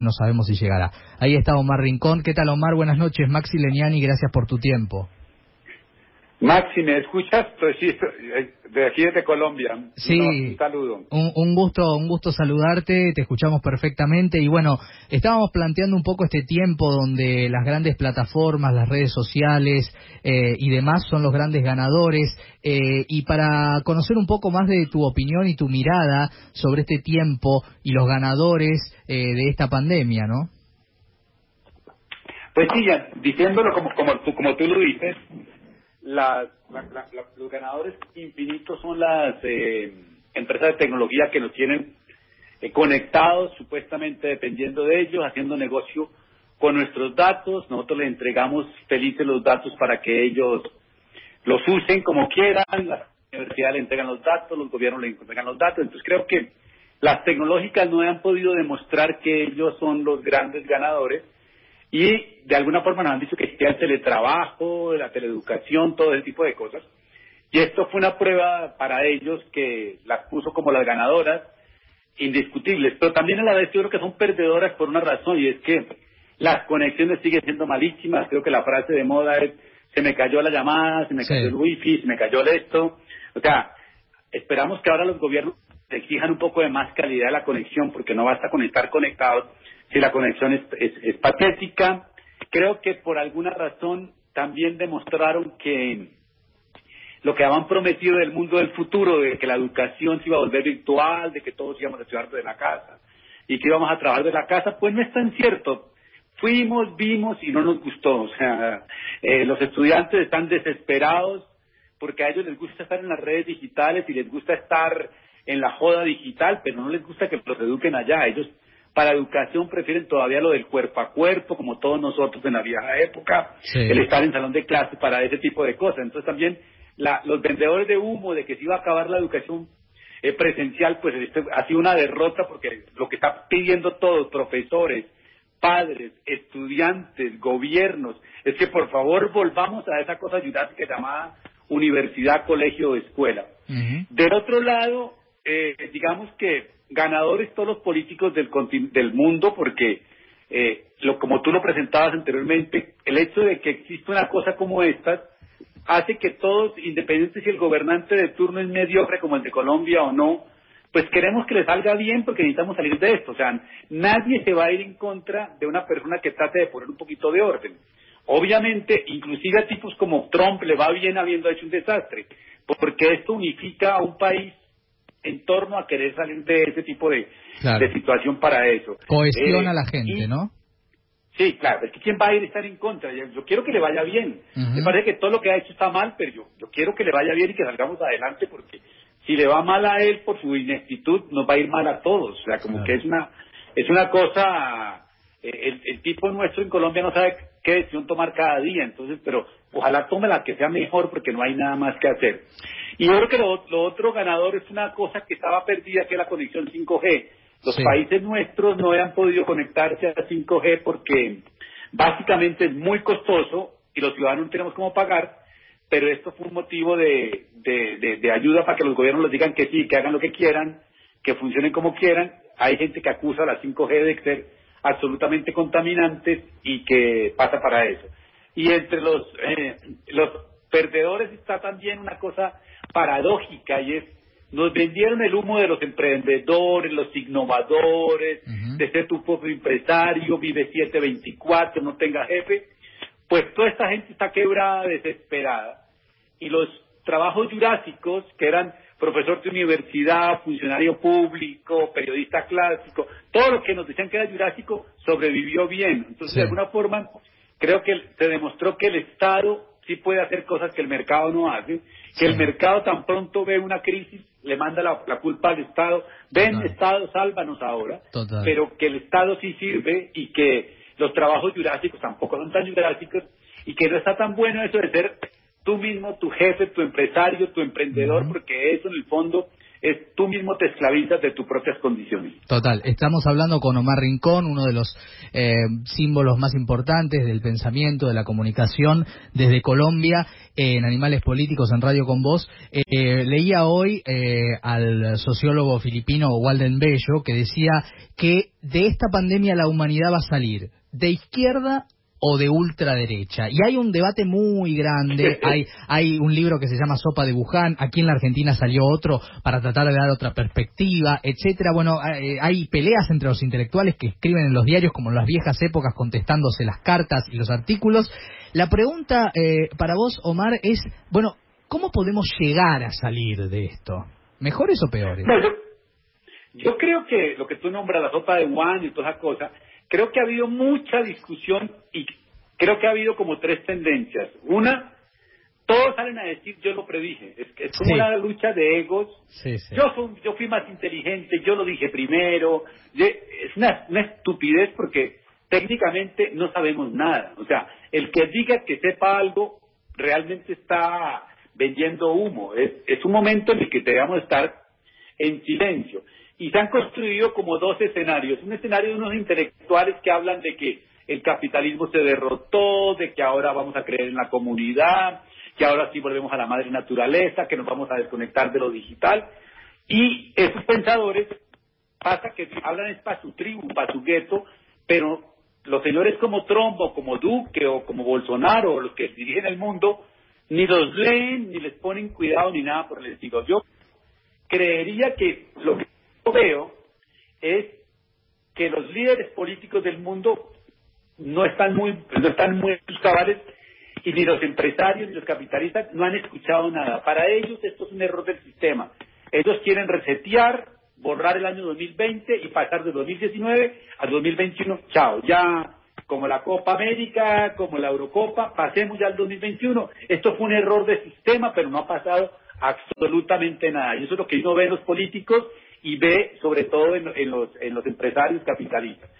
no sabemos si llegará. Ahí está Omar Rincón. ¿Qué tal, Omar? Buenas noches. Maxi Leniani, gracias por tu tiempo. Maxi, ¿me escuchas? Pues sí, de aquí desde Colombia. Sí. un saludo. Un, gusto, un gusto saludarte, te escuchamos perfectamente y bueno, estábamos planteando un poco este tiempo donde las grandes plataformas, las redes sociales eh, y demás son los grandes ganadores eh, y para conocer un poco más de tu opinión y tu mirada sobre este tiempo y los ganadores eh, de esta pandemia, ¿no? Pues sí, ya, diciéndolo como, como, como tú lo dices, los ganadores infinitos son las eh, empresas de tecnología que nos tienen eh, conectados, supuestamente dependiendo de ellos, haciendo negocio con nuestros datos. Nosotros les entregamos felices los datos para que ellos los usen como quieran. Las universidades le entregan los datos, los gobiernos le entregan los datos. Entonces creo que las tecnológicas no han podido demostrar que ellos son los grandes ganadores y de alguna forma nos han dicho que existía el teletrabajo, la teleeducación, todo ese tipo de cosas. Y esto fue una prueba para ellos que las puso como las ganadoras, indiscutibles. Pero también a la vez yo creo que son perdedoras por una razón y es que las conexiones siguen siendo malísimas. Creo que la frase de moda es se me cayó la llamada, se me cayó el wifi, se me cayó esto. O sea, esperamos que ahora los gobiernos exijan un poco de más calidad de la conexión porque no basta con estar conectados si la conexión es, patética. Creo que por alguna razón también demostraron que lo que habían prometido del mundo del futuro, de que la educación se iba a volver virtual, de que todos íbamos a estudiar de la casa y que íbamos a trabajar de la casa, pues no es tan cierto. Fuimos, vimos y no nos gustó. O sea, eh, los estudiantes están desesperados porque a ellos les gusta estar en las redes digitales y les gusta estar en la joda digital, pero no les gusta que los eduquen allá. Ellos para educación prefieren todavía lo del cuerpo a cuerpo, como todos nosotros en la vieja época, el estar en salón de clase para ese tipo de cosas. Entonces también los vendedores de humo de que se iba a acabar la educación eh, presencial, pues este, ha sido una derrota porque lo que están pidiendo todos, profesores, padres, estudiantes, gobiernos, es que por favor volvamos a esa cosa que llamada universidad, colegio o escuela. Del otro lado, eh, digamos que ganadores todos los políticos del, del mundo porque, eh, lo, como tú lo presentabas anteriormente, el hecho de que exista una cosa como esta hace que todos, independientemente si el gobernante de turno es mediocre como el de Colombia o no, pues queremos que le salga bien porque necesitamos salir de esto. O sea, nadie se va a ir en contra de una persona que trate de poner un poquito de orden. Obviamente, inclusive a tipos como Trump le va bien habiendo hecho un desastre, porque esto unifica a un país en torno a querer salir de ese tipo de, de situación para eso. Cohesiona a la eh, gente, ¿no? Sí, claro, es que quién va a ir a estar en contra. Yo, quiero que le vaya bien. Me parece que todo lo que ha hecho está mal, pero yo, yo quiero que le vaya bien y que salgamos adelante porque si le va mal a él por su ineptitud, nos va a ir mal a todos. O sea, como que es una, es una cosa, eh, el, el tipo nuestro en Colombia no sabe qué decisión tomar cada día, entonces, pero ojalá tome la que sea mejor porque no hay nada más que hacer. Y yo creo que lo, otro ganador es una cosa que estaba perdida, que es la conexión 5G. Los países nuestros no han podido conectarse a 5G porque básicamente es muy costoso y los ciudadanos no tenemos cómo pagar, pero esto fue un motivo de, de, ayuda para que los gobiernos les digan que sí, que hagan lo que quieran, que funcionen como quieran. Hay gente que acusa a la 5G de ser absolutamente contaminantes y que pasa para eso. Y entre los, eh, los perdedores está también una cosa paradójica y es, nos vendieron el humo de los emprendedores, los innovadores, de ser tu propio empresario, vive 724, no tenga jefe, pues toda esta gente está quebrada, desesperada. Y los trabajos jurásicos, que eran profesor de universidad, funcionario público, periodista clásico, todo lo que nos decían que era jurásico sobrevivió bien. Entonces, de alguna forma, creo que se demostró que el Estado sí puede hacer cosas que el mercado no hace, que el mercado tan pronto ve una crisis, le manda la, culpa al Estado, ven Estado, sálvanos ahora, pero que el Estado sí sirve y que los trabajos jurásicos tampoco son tan jurásicos y que no está tan bueno eso de ser tú mismo, tu jefe, tu empresario, tu emprendedor, porque eso en el fondo es tú mismo te esclavizas de tus propias condiciones. Total, estamos hablando con Omar Rincón, uno de los eh, símbolos más importantes del pensamiento, de la comunicación desde Colombia en Animales Políticos en Radio con Voz. Eh, leía hoy eh, al sociólogo filipino Walden Bello que decía que de esta pandemia la humanidad va a salir de izquierda o de ultraderecha. Y hay un debate muy grande, hay, hay un libro que se llama Sopa de Buján, aquí en la Argentina salió otro para tratar de dar otra perspectiva, etcétera. Bueno, eh, hay peleas entre los intelectuales que escriben en los diarios como en las viejas épocas contestándose las cartas y los artículos. La pregunta eh, para vos, Omar, es, bueno, ¿cómo podemos llegar a salir de esto? ¿Mejores o peores? yo, creo que lo que tú nombras, la sopa de Juan y todas esas cosas, creo que ha habido mucha discusión y creo que ha habido como tres tendencias. Una, todos salen a decir yo lo predije. Es, es como una lucha de egos. Yo, yo fui más inteligente, yo lo dije primero. Es una, una estupidez porque técnicamente no sabemos nada. O sea, el que diga que sepa algo realmente está vendiendo humo. Es, es un momento en el que debemos estar en silencio y se han construido como dos escenarios. Un escenario de unos intelectuales que hablan de que el capitalismo se derrotó, de que ahora vamos a creer en la comunidad, que ahora sí volvemos a la madre naturaleza, que nos vamos a desconectar de lo digital. Y esos pensadores pasa que hablan es para su tribu, para su gueto, pero los señores como Trump como Duque o como Bolsonaro o los que dirigen el mundo ni los leen ni les ponen cuidado ni nada por el estilo. Yo creería que lo que veo es que los líderes políticos del mundo no están muy no están muy cabales y ni los empresarios ni los capitalistas no han escuchado nada. Para ellos esto es un error del sistema. Ellos quieren resetear, borrar el año 2020 y pasar de 2019 a 2021. Chao, ya como la Copa América, como la Eurocopa, pasemos ya al 2021. Esto fue un error de sistema, pero no ha pasado absolutamente nada. Y eso es lo que uno ve en los políticos y ve sobre todo en, los, en los empresarios capitalistas.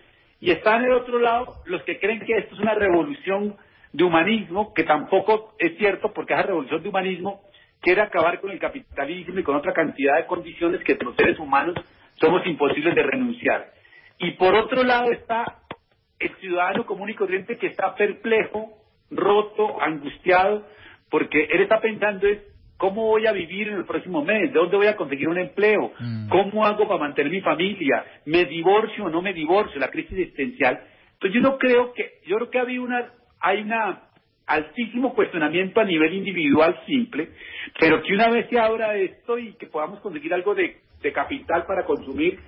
Y están en el otro lado los que creen que esto es una revolución de humanismo, que tampoco es cierto porque esa revolución de humanismo quiere acabar con el capitalismo y con otra cantidad de condiciones que los seres humanos somos imposibles de renunciar. Y por otro lado está el ciudadano común y corriente que está perplejo, roto, angustiado, porque él está pensando es ¿Cómo voy a vivir en el próximo mes? ¿De dónde voy a conseguir un empleo? Mm. ¿Cómo hago para mantener mi familia? ¿Me divorcio o no me divorcio? La crisis existencial. Entonces yo no creo que, yo creo que había una, hay una altísimo cuestionamiento a nivel individual simple, pero que una vez se abra esto y que podamos conseguir algo de, capital para consumir,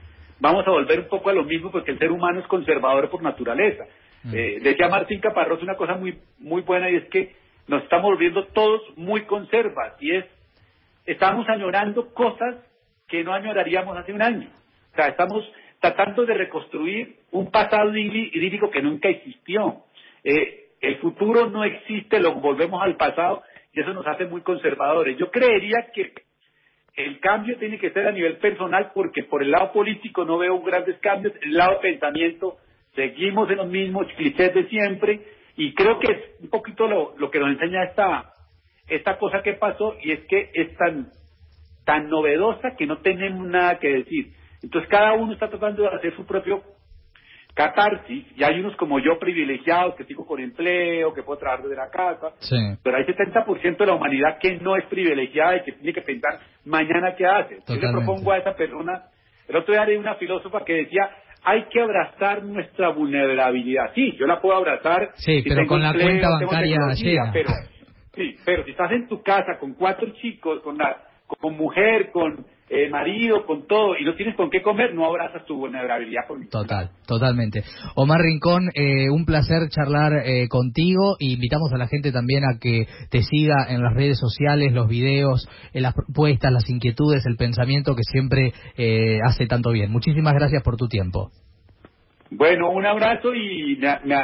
vamos a volver un poco a lo mismo porque el ser humano es conservador por naturaleza. Mm. Eh, decía Martín Caparrós una cosa muy, muy buena y es que nos estamos volviendo todos muy conservas y es, estamos añorando cosas que no añoraríamos hace un año. O sea, estamos tratando de reconstruir un pasado idílico que nunca existió. Eh, el futuro no existe, lo volvemos al pasado y eso nos hace muy conservadores. Yo creería que el cambio tiene que ser a nivel personal porque por el lado político no veo grandes cambios, el lado de pensamiento seguimos en los mismos clichés de siempre y creo que es un poquito lo, lo que nos enseña esta, esta cosa que pasó y es que es tan, tan novedosa que no tenemos nada que decir. Entonces cada uno está tratando de hacer su propio catarsis y hay unos como yo privilegiados que sigo con empleo, que puedo trabajar desde la casa, pero hay 70% de la humanidad que no es privilegiada y que tiene que pensar mañana qué hace. Yo le propongo a esa persona, el otro día leí una filósofa que decía, hay que abrazar nuestra vulnerabilidad. Sí, yo la puedo abrazar. Sí, pero con la cuenta bancaria. Pero, sí, pero si estás en tu casa con cuatro chicos, con, la, con mujer, con eh, marido, con todo, y no tienes con qué comer, no abrazas tu vulnerabilidad. Total, totalmente. Omar Rincón, eh, un placer charlar eh, contigo. invitamos a la gente también a que te siga en las redes sociales, los videos, las propuestas, las inquietudes, el pensamiento que siempre hace tanto bien. Muchísimas gracias por tu tiempo. Bueno, un abrazo y me,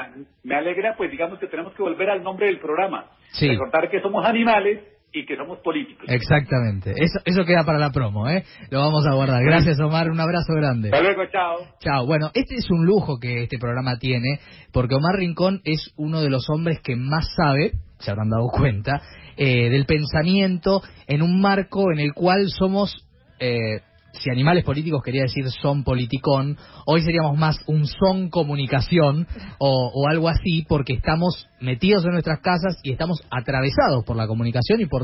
me, alegra, pues digamos que tenemos que volver al nombre del programa. Sí. Recordar que somos animales y que somos políticos. Exactamente. Eso, eso queda para la promo, ¿eh? Lo vamos a guardar. Gracias, Omar. Un abrazo grande. Hasta luego, chao. Chao. Bueno, este es un lujo que este programa tiene, porque Omar Rincón es uno de los hombres que más sabe, se habrán dado cuenta, eh, del pensamiento en un marco en el cual somos eh, si animales políticos quería decir son politicón, hoy seríamos más un son comunicación o, o algo así, porque estamos metidos en nuestras casas y estamos atravesados por la comunicación y por